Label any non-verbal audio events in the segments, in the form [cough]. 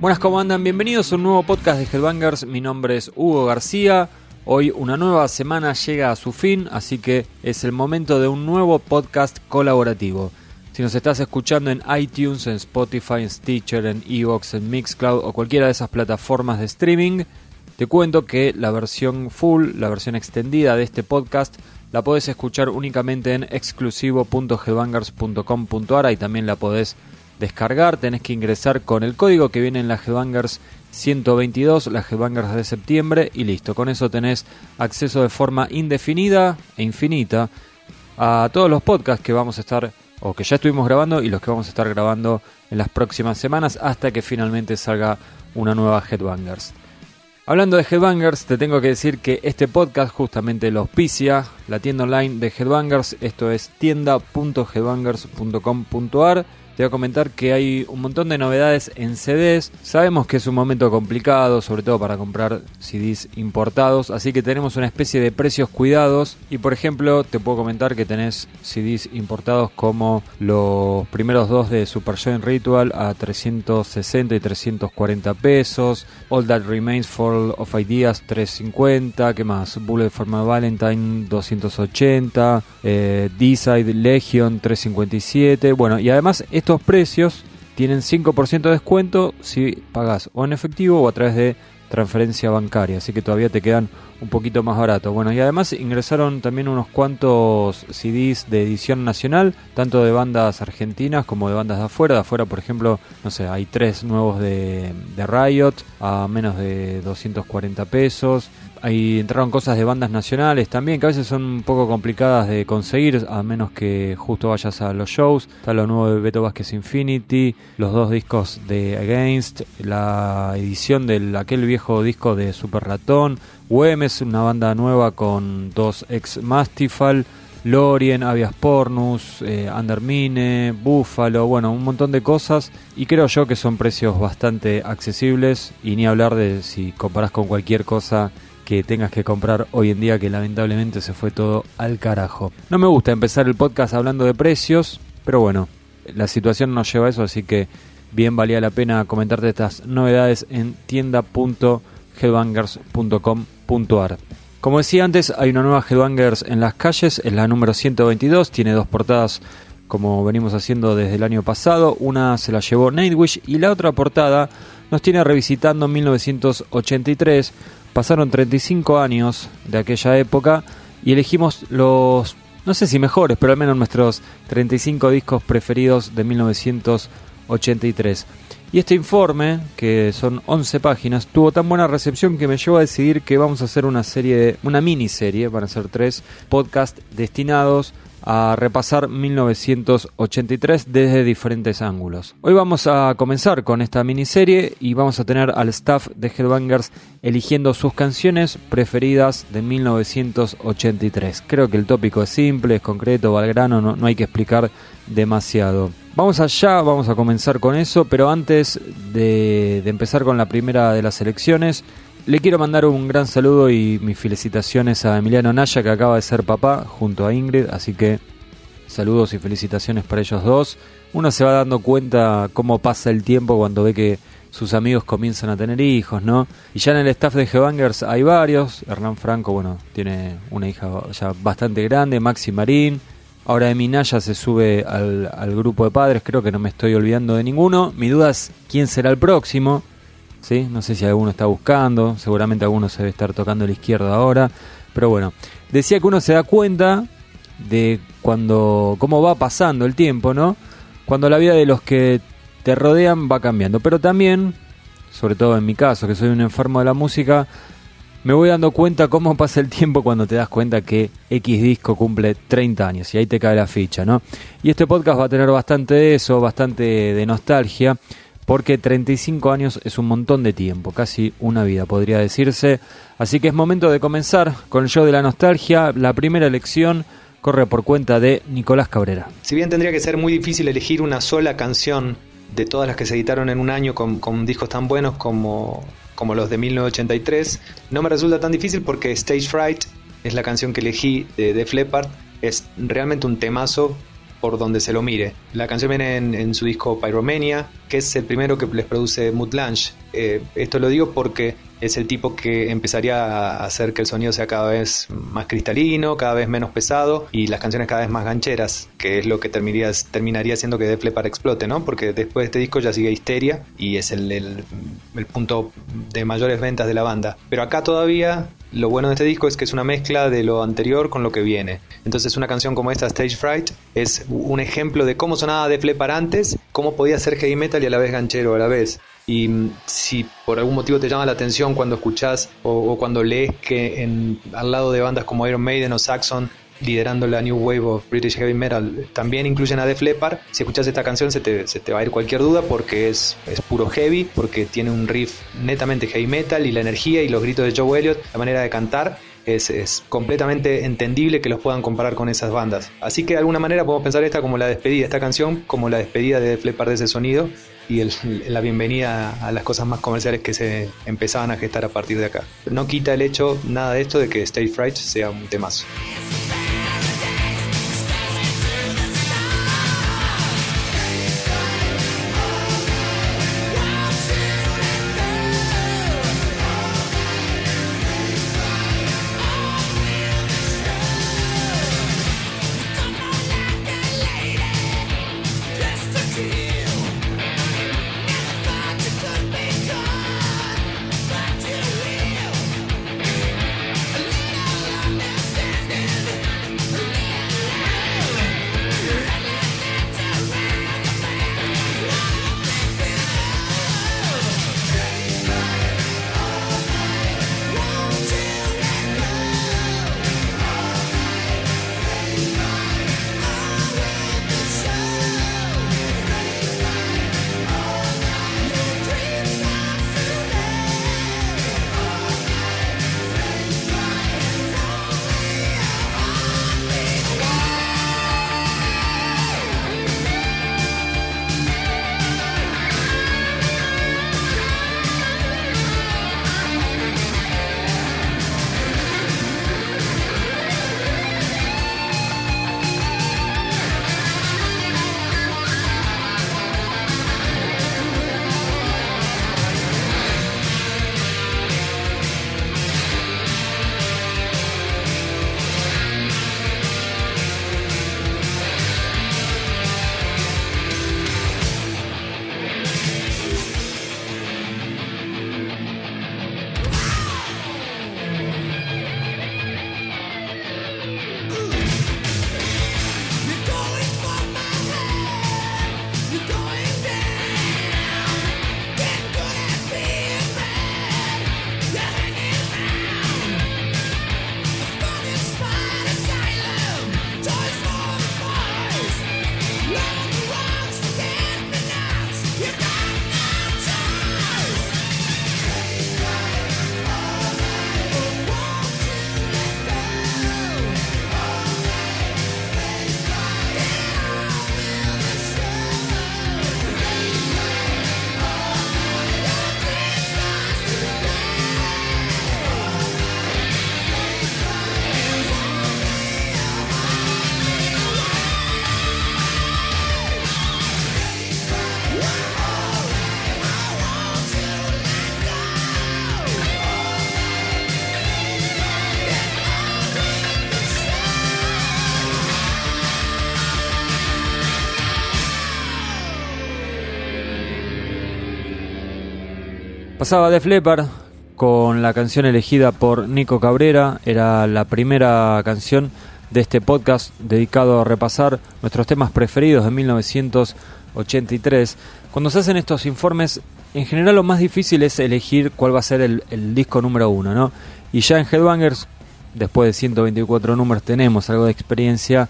Buenas, ¿cómo andan? Bienvenidos a un nuevo podcast de Headbangers. Mi nombre es Hugo García. Hoy una nueva semana llega a su fin, así que es el momento de un nuevo podcast colaborativo. Si nos estás escuchando en iTunes, en Spotify, en Stitcher, en Evox, en Mixcloud o cualquiera de esas plataformas de streaming, te cuento que la versión full, la versión extendida de este podcast, la podés escuchar únicamente en exclusivo.headbangers.com.ar y también la podés descargar, tenés que ingresar con el código que viene en la Headbangers 122, la Headbangers de septiembre y listo. Con eso tenés acceso de forma indefinida e infinita a todos los podcasts que vamos a estar o que ya estuvimos grabando y los que vamos a estar grabando en las próximas semanas hasta que finalmente salga una nueva Headbangers. Hablando de Headbangers, te tengo que decir que este podcast justamente lo auspicia la tienda online de Headbangers, esto es tienda.headbangers.com.ar te voy a comentar que hay un montón de novedades en CDs. Sabemos que es un momento complicado, sobre todo para comprar CDs importados, así que tenemos una especie de precios cuidados. Y por ejemplo, te puedo comentar que tenés CDs importados como los primeros dos de Super Giant Ritual a 360 y 340 pesos, All That Remains Fall of Ideas 350, ¿qué más? Bullet for My Valentine 280, eh, D-Side Legion 357. Bueno, y además estos precios tienen 5% de descuento si pagas o en efectivo o a través de transferencia bancaria, así que todavía te quedan un poquito más baratos. Bueno, y además ingresaron también unos cuantos CDs de edición nacional, tanto de bandas argentinas como de bandas de afuera. Afuera, por ejemplo, no sé, hay tres nuevos de, de Riot a menos de 240 pesos. Ahí entraron cosas de bandas nacionales también, que a veces son un poco complicadas de conseguir, a menos que justo vayas a los shows. Está lo nuevo de Beto Vázquez Infinity, los dos discos de Against, la edición de aquel viejo disco de Super Ratón, Wemes, una banda nueva con dos ex Mastifal. Lorien, Avias Pornus, eh, Undermine, Buffalo, bueno, un montón de cosas y creo yo que son precios bastante accesibles y ni hablar de si comparas con cualquier cosa que tengas que comprar hoy en día que lamentablemente se fue todo al carajo. No me gusta empezar el podcast hablando de precios, pero bueno, la situación nos lleva a eso, así que bien valía la pena comentarte estas novedades en tienda.headbangers.com.ar. Como decía antes, hay una nueva Headbangers en las calles, es la número 122, tiene dos portadas como venimos haciendo desde el año pasado, una se la llevó Nightwish y la otra portada nos tiene revisitando 1983 Pasaron 35 años de aquella época y elegimos los, no sé si mejores, pero al menos nuestros 35 discos preferidos de 1983. Y este informe, que son 11 páginas, tuvo tan buena recepción que me llevó a decidir que vamos a hacer una serie, una miniserie, van a ser tres podcasts destinados a repasar 1983 desde diferentes ángulos. Hoy vamos a comenzar con esta miniserie y vamos a tener al staff de Headbangers eligiendo sus canciones preferidas de 1983. Creo que el tópico es simple, es concreto, va al grano, no, no hay que explicar demasiado. Vamos allá, vamos a comenzar con eso, pero antes de, de empezar con la primera de las elecciones, le quiero mandar un gran saludo y mis felicitaciones a Emiliano Naya, que acaba de ser papá, junto a Ingrid, así que saludos y felicitaciones para ellos dos. Uno se va dando cuenta cómo pasa el tiempo cuando ve que sus amigos comienzan a tener hijos, ¿no? Y ya en el staff de G-Bangers hay varios. Hernán Franco, bueno, tiene una hija ya bastante grande, Maxi Marín. Ahora Emi Naya se sube al, al grupo de padres, creo que no me estoy olvidando de ninguno. Mi duda es quién será el próximo. ¿Sí? No sé si alguno está buscando, seguramente alguno se debe estar tocando la izquierda ahora, pero bueno, decía que uno se da cuenta de cuando cómo va pasando el tiempo, ¿no? Cuando la vida de los que te rodean va cambiando, pero también, sobre todo en mi caso, que soy un enfermo de la música, me voy dando cuenta cómo pasa el tiempo cuando te das cuenta que X disco cumple 30 años y ahí te cae la ficha, ¿no? Y este podcast va a tener bastante de eso, bastante de nostalgia porque 35 años es un montón de tiempo, casi una vida podría decirse. Así que es momento de comenzar con el show de la nostalgia. La primera elección corre por cuenta de Nicolás Cabrera. Si bien tendría que ser muy difícil elegir una sola canción de todas las que se editaron en un año con, discos tan buenos como, como los de 1983, no me resulta tan difícil porque Stage Fright es la canción que elegí de Def Leppard. Es realmente un temazo por donde se lo mire. La canción viene en, su disco Pyromania, que es el primero que les produce Mood Lunch. Eh, esto lo digo porque es el tipo que empezaría a hacer que el sonido sea cada vez más cristalino, cada vez menos pesado y las canciones cada vez más gancheras, que es lo que terminaría, siendo que Def Leppard explote, ¿no? Porque después de este disco ya sigue Histeria y es el punto de mayores ventas de la banda. Pero acá todavía lo bueno de este disco es que es una mezcla de lo anterior con lo que viene. Entonces una canción como esta, Stage Fright, es un ejemplo de cómo sonaba Def Leppard antes, cómo podía ser heavy metal y a la vez ganchero a la vez. Y mm, si por algún motivo te llama la atención cuando escuchás o, cuando lees que en, al lado de bandas como Iron Maiden o Saxon liderando la New Wave of British Heavy Metal, también incluyen a Def Leppard. Si escuchas esta canción se te, se te, va a ir cualquier duda porque es, es puro heavy, porque tiene un riff netamente heavy metal y la energía y los gritos de Joe Elliott, la manera de cantar. Es, es, completamente entendible que los puedan comparar con esas bandas. Así que de alguna manera podemos pensar esta como la despedida, esta canción como la despedida de Def de ese sonido y el, la bienvenida a las cosas más comerciales que se empezaban a gestar a partir de acá. No quita el hecho, nada de esto, de que State Fright sea un temazo. Pasaba de Leppard con la canción elegida por Nico Cabrera. Era la primera canción de este podcast dedicado a repasar nuestros temas preferidos de 1983. Cuando se hacen estos informes, en general lo más difícil es elegir cuál va a ser el, el disco número uno, ¿no? Y ya en Headbangers, después de 124 números, tenemos algo de experiencia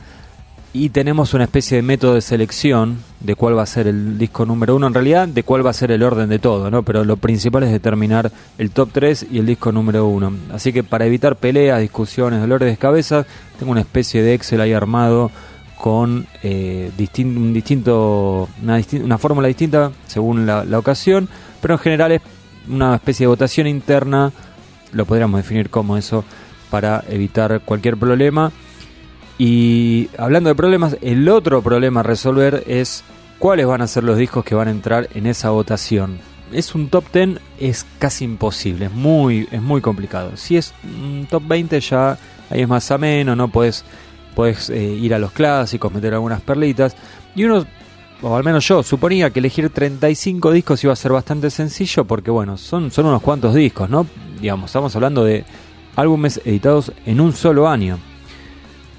y tenemos una especie de método de selección de cuál va a ser el disco número uno, en realidad de cuál va a ser el orden de todo, ¿no? Pero lo principal es determinar el top 3 y el disco número uno. Así que para evitar peleas, discusiones, dolores de cabeza, tengo una especie de Excel ahí armado con eh, un distinto, una, fórmula distinta según la ocasión, pero en general es una especie de votación interna, lo podríamos definir como eso, para evitar cualquier problema Y hablando de problemas, el otro problema a resolver es cuáles van a ser los discos que van a entrar en esa votación. Es un top 10, es casi imposible, es muy, es muy complicado. Si es un top 20 ya ahí es más ameno, no puedes, puedes eh, ir a los clásicos, meter algunas perlitas. Y uno, o al menos yo, suponía que elegir 35 discos iba a ser bastante sencillo porque bueno, son, son unos cuantos discos, ¿no? Digamos, estamos hablando de álbumes editados en un solo año.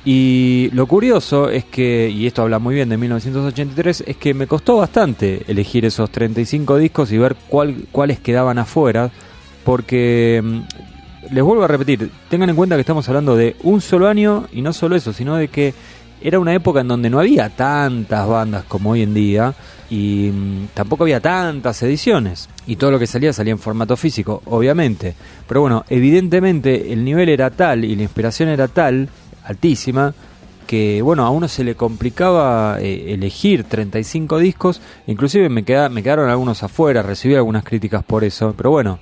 Y lo curioso es que, y esto habla muy bien de 1983, es que me costó bastante elegir esos 35 discos y ver cuál, cuáles quedaban afuera, porque mm, les vuelvo a repetir, tengan en cuenta que estamos hablando de un solo año y no solo eso, sino de que era una época en donde no había tantas bandas como hoy en día y mm, tampoco había tantas ediciones y todo lo que salía salía en formato físico, obviamente. Pero bueno, evidentemente el nivel era tal y la inspiración era tal altísima que bueno, a uno se le complicaba eh, elegir 35 discos, inclusive me, queda, me quedaron algunos afuera, recibí algunas críticas por eso, pero bueno,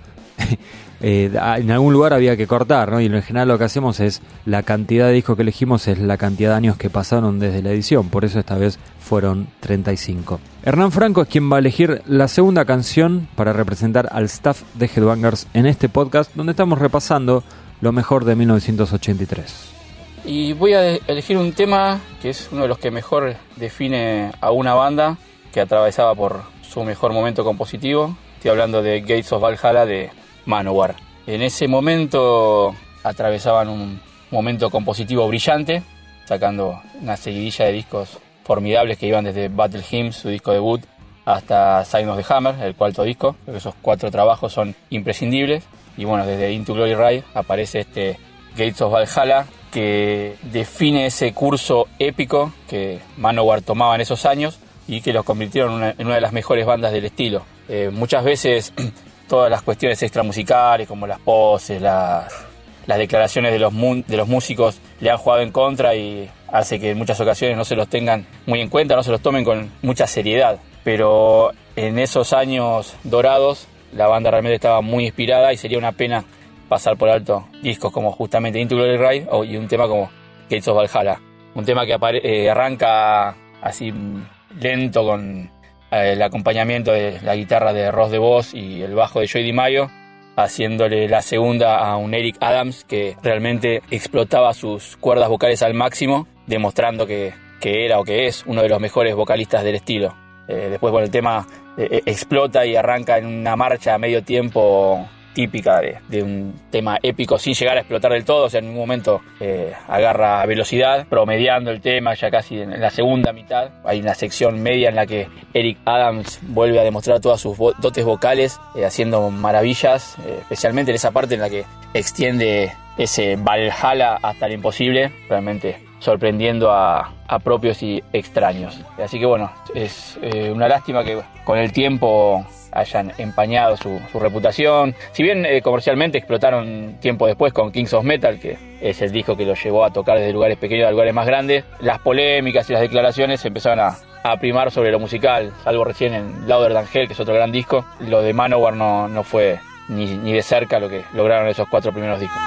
[laughs] eh, en algún lugar había que cortar, ¿no? Y en general lo que hacemos es la cantidad de discos que elegimos es la cantidad de años que pasaron desde la edición, por eso esta vez fueron 35. Hernán Franco es quien va a elegir la segunda canción para representar al staff de Headbangers en este podcast, donde estamos repasando lo mejor de 1983. Y voy a elegir un tema que es uno de los que mejor define a una banda que atravesaba por su mejor momento compositivo. Estoy hablando de Gates of Valhalla de Manowar. En ese momento atravesaban un momento compositivo brillante, sacando una seguidilla de discos formidables que iban desde Battle Hymns, su disco debut, hasta Sign of the Hammer, el cuarto disco. Creo que esos cuatro trabajos son imprescindibles. Y bueno, desde Into Glory Ride aparece este Gates of Valhalla, que define ese curso épico que Manowar tomaba en esos años y que los convirtieron en una, de las mejores bandas del estilo. Eh, muchas veces [clears throat] todas las cuestiones extramusicales como las poses, las, las declaraciones de los, de los músicos le han jugado en contra y hace que en muchas ocasiones no se los tengan muy en cuenta, no se los tomen con mucha seriedad. Pero en esos años dorados la banda realmente estaba muy inspirada y sería una pena pasar por alto discos como justamente Into Glory Ride y un tema como Gates of Valhalla. Un tema que eh, arranca así lento con eh, el acompañamiento de la guitarra de Ross de Voz y el bajo de Joey DiMaggio, haciéndole la segunda a un Eric Adams que realmente explotaba sus cuerdas vocales al máximo, demostrando que, era o que es uno de los mejores vocalistas del estilo. Eh, después, bueno, el tema explota y arranca en una marcha a medio tiempo típica de, un tema épico sin llegar a explotar del todo, o sea, en un momento eh, agarra velocidad, promediando el tema ya casi en, la segunda mitad. Hay una sección media en la que Eric Adams vuelve a demostrar todas sus dotes vocales, eh, haciendo maravillas, eh, especialmente en esa parte en la que extiende ese Valhalla hasta el imposible, realmente sorprendiendo a, propios y extraños. Así que bueno, es una lástima que con el tiempo hayan empañado su, reputación. Si bien eh, comercialmente explotaron tiempo después con Kings of Metal, que es el disco que los llevó a tocar desde lugares pequeños a lugares más grandes, las polémicas y las declaraciones empezaron a, primar sobre lo musical, algo recién en Louder Than Hell, que es otro gran disco. Lo de Manowar no, no fue ni, ni de cerca lo que lograron esos cuatro primeros discos.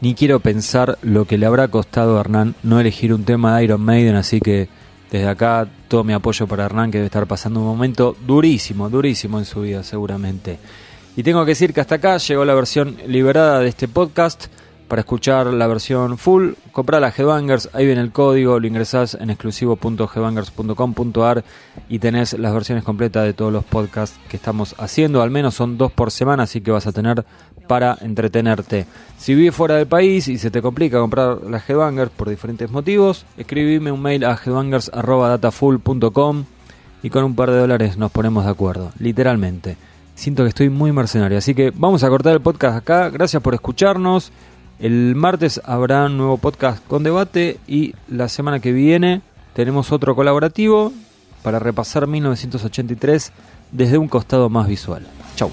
Ni quiero pensar lo que le habrá costado a Hernán no elegir un tema de Iron Maiden, así que desde acá todo mi apoyo para Hernán, que debe estar pasando un momento durísimo, durísimo en su vida seguramente. Y tengo que decir que hasta acá llegó la versión liberada de este podcast. Para escuchar la versión full, comprá la Headbangers, ahí viene el código, lo ingresás en exclusivo.headbangers.com.ar y tenés las versiones completas de todos los podcasts que estamos haciendo, al menos son dos por semana, así que vas a tener para entretenerte. Si vives fuera del país y se te complica comprar la Headbangers por diferentes motivos, escribime un mail a headbangers.datafull.com y con un par de dólares nos ponemos de acuerdo, literalmente. Siento que estoy muy mercenario, así que vamos a cortar el podcast acá. Gracias por escucharnos. El martes habrá un nuevo podcast con debate y la semana que viene tenemos otro colaborativo para repasar 1983 desde un costado más visual. Chau.